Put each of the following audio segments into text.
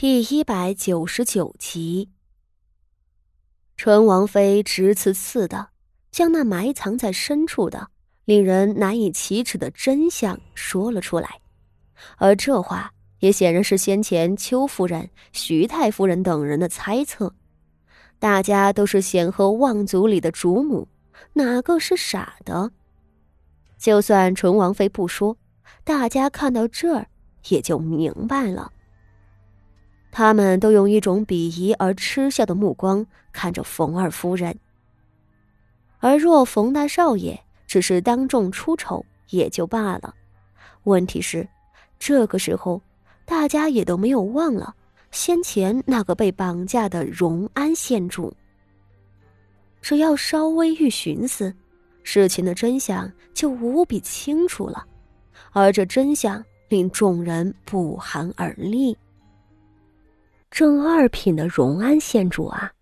第一百九十九集，纯王妃直刺刺的将那埋藏在深处的、令人难以启齿的真相说了出来，而这话也显然是先前邱夫人、徐太夫人等人的猜测。大家都是显赫望族里的主母，哪个是傻的？就算纯王妃不说，大家看到这儿也就明白了。他们都用一种鄙夷而嗤笑的目光看着冯二夫人，而若冯大少爷只是当众出丑也就罢了，问题是，这个时候大家也都没有忘了先前那个被绑架的荣安县主。只要稍微一寻思，事情的真相就无比清楚了，而这真相令众人不寒而栗。正二品的荣安县主啊，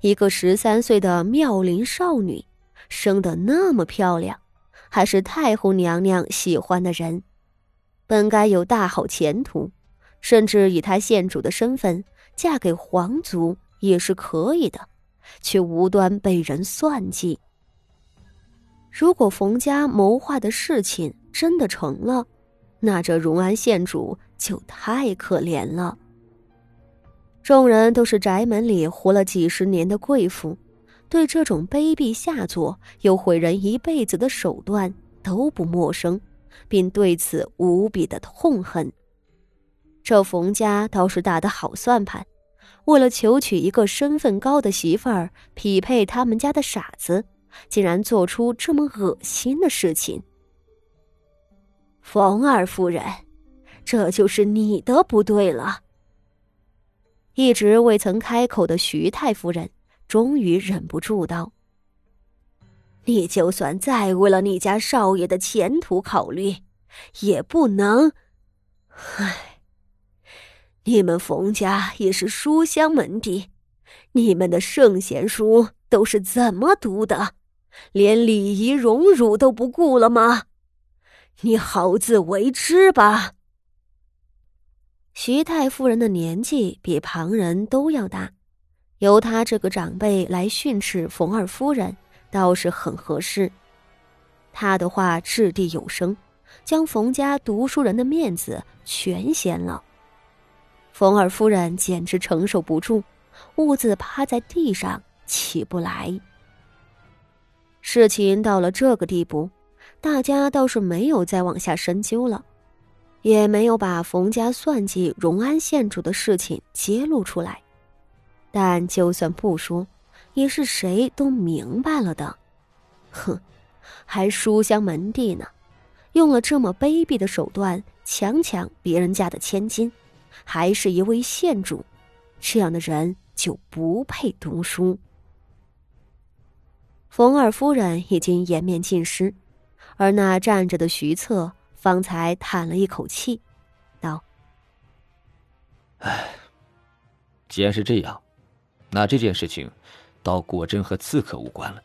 一个十三岁的妙龄少女，生得那么漂亮，还是太后娘娘喜欢的人，本该有大好前途，甚至以她县主的身份嫁给皇族也是可以的，却无端被人算计。如果冯家谋划的事情真的成了，那这荣安县主就太可怜了。众人都是宅门里活了几十年的贵妇，对这种卑鄙下作又毁人一辈子的手段都不陌生，并对此无比的痛恨。这冯家倒是打的好算盘，为了求娶一个身份高的媳妇儿，匹配他们家的傻子，竟然做出这么恶心的事情。冯二夫人，这就是你的不对了。一直未曾开口的徐太夫人，终于忍不住道：“你就算再为了你家少爷的前途考虑，也不能。唉，你们冯家也是书香门第，你们的圣贤书都是怎么读的？连礼仪荣辱都不顾了吗？你好自为之吧。”徐太夫人的年纪比旁人都要大，由她这个长辈来训斥冯二夫人，倒是很合适。她的话掷地有声，将冯家读书人的面子全掀了。冯二夫人简直承受不住，兀自趴在地上起不来。事情到了这个地步，大家倒是没有再往下深究了。也没有把冯家算计荣安县主的事情揭露出来，但就算不说，也是谁都明白了的。哼，还书香门第呢，用了这么卑鄙的手段强抢别人家的千金，还是一位县主，这样的人就不配读书。冯二夫人已经颜面尽失，而那站着的徐策。方才叹了一口气，道：“唉，既然是这样，那这件事情倒果真和刺客无关了，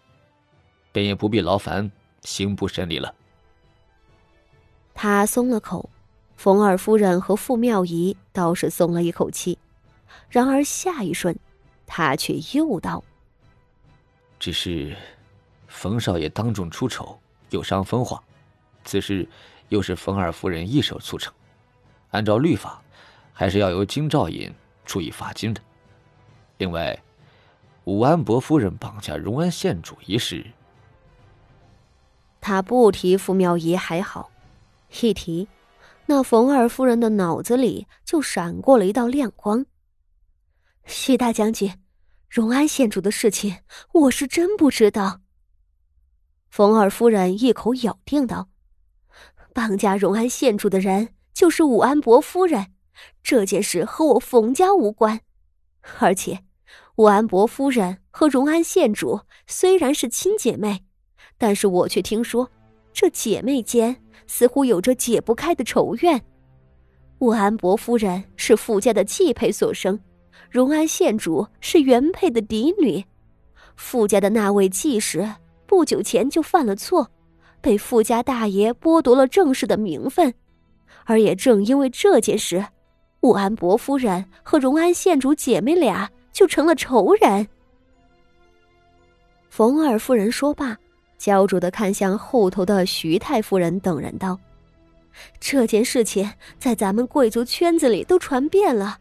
便也不必劳烦刑部审理了。”他松了口，冯二夫人和傅妙仪倒是松了一口气，然而下一瞬，他却又道：“只是冯少爷当众出丑，有伤风化，此事……”又是冯二夫人一手促成，按照律法，还是要由京兆尹处以罚金的。另外，武安伯夫人绑架荣安县主一事，他不提傅妙仪还好，一提，那冯二夫人的脑子里就闪过了一道亮光。徐大将军，荣安县主的事情，我是真不知道。冯二夫人一口咬定道。绑架荣安县主的人就是武安伯夫人，这件事和我冯家无关。而且，武安伯夫人和荣安县主虽然是亲姐妹，但是我却听说，这姐妹间似乎有着解不开的仇怨。武安伯夫人是傅家的继配所生，荣安县主是原配的嫡女。傅家的那位继室不久前就犯了错。被傅家大爷剥夺了正室的名分，而也正因为这件事，武安伯夫人和荣安县主姐妹俩就成了仇人。冯二夫人说罢，焦灼的看向后头的徐太夫人等人道：“这件事情在咱们贵族圈子里都传遍了，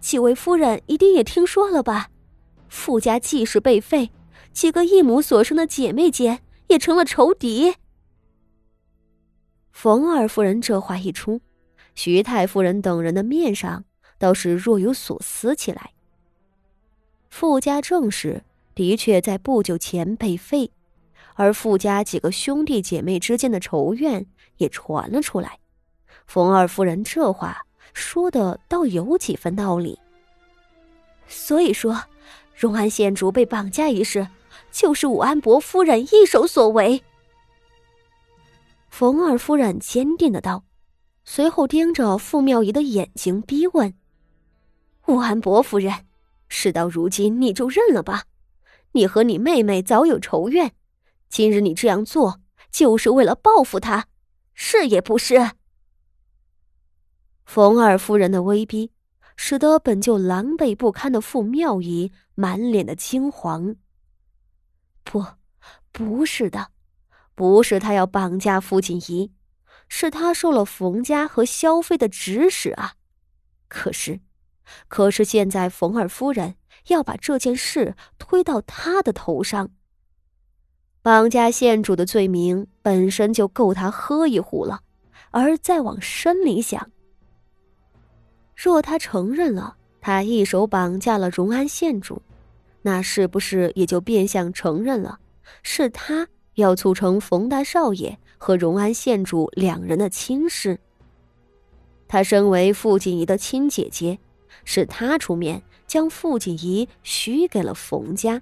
几位夫人一定也听说了吧？傅家继室被废，几个异母所生的姐妹间也成了仇敌。”冯二夫人这话一出，徐太夫人等人的面上倒是若有所思起来。傅家正室。的确，在不久前被废，而傅家几个兄弟姐妹之间的仇怨也传了出来。冯二夫人这话说的倒有几分道理。所以说，荣安县主被绑架一事，就是武安伯夫人一手所为。冯二夫人坚定的道，随后盯着傅妙仪的眼睛逼问：“武安伯夫人，事到如今，你就认了吧。”你和你妹妹早有仇怨，今日你这样做就是为了报复她，是也不是？冯二夫人的威逼，使得本就狼狈不堪的傅妙仪满脸的惊惶。不，不是的，不是他要绑架傅锦仪，是他受了冯家和萧妃的指使啊！可是，可是现在冯二夫人。要把这件事推到他的头上。绑架县主的罪名本身就够他喝一壶了，而再往深里想，若他承认了他一手绑架了荣安县主，那是不是也就变相承认了是他要促成冯大少爷和荣安县主两人的亲事？他身为傅锦仪的亲姐姐，是他出面。将傅锦仪许给了冯家，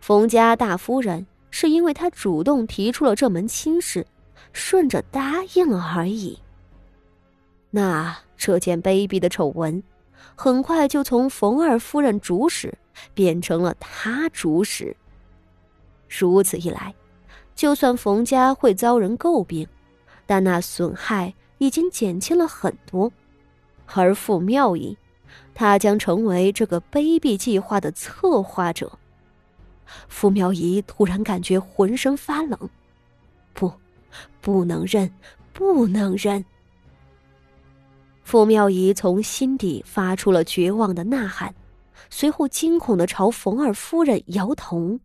冯家大夫人是因为他主动提出了这门亲事，顺着答应了而已。那这件卑鄙的丑闻，很快就从冯二夫人主使变成了他主使。如此一来，就算冯家会遭人诟病，但那损害已经减轻了很多，而傅妙仪。他将成为这个卑鄙计划的策划者。傅妙仪突然感觉浑身发冷，不，不能认，不能认。傅妙仪从心底发出了绝望的呐喊，随后惊恐的朝冯二夫人摇头。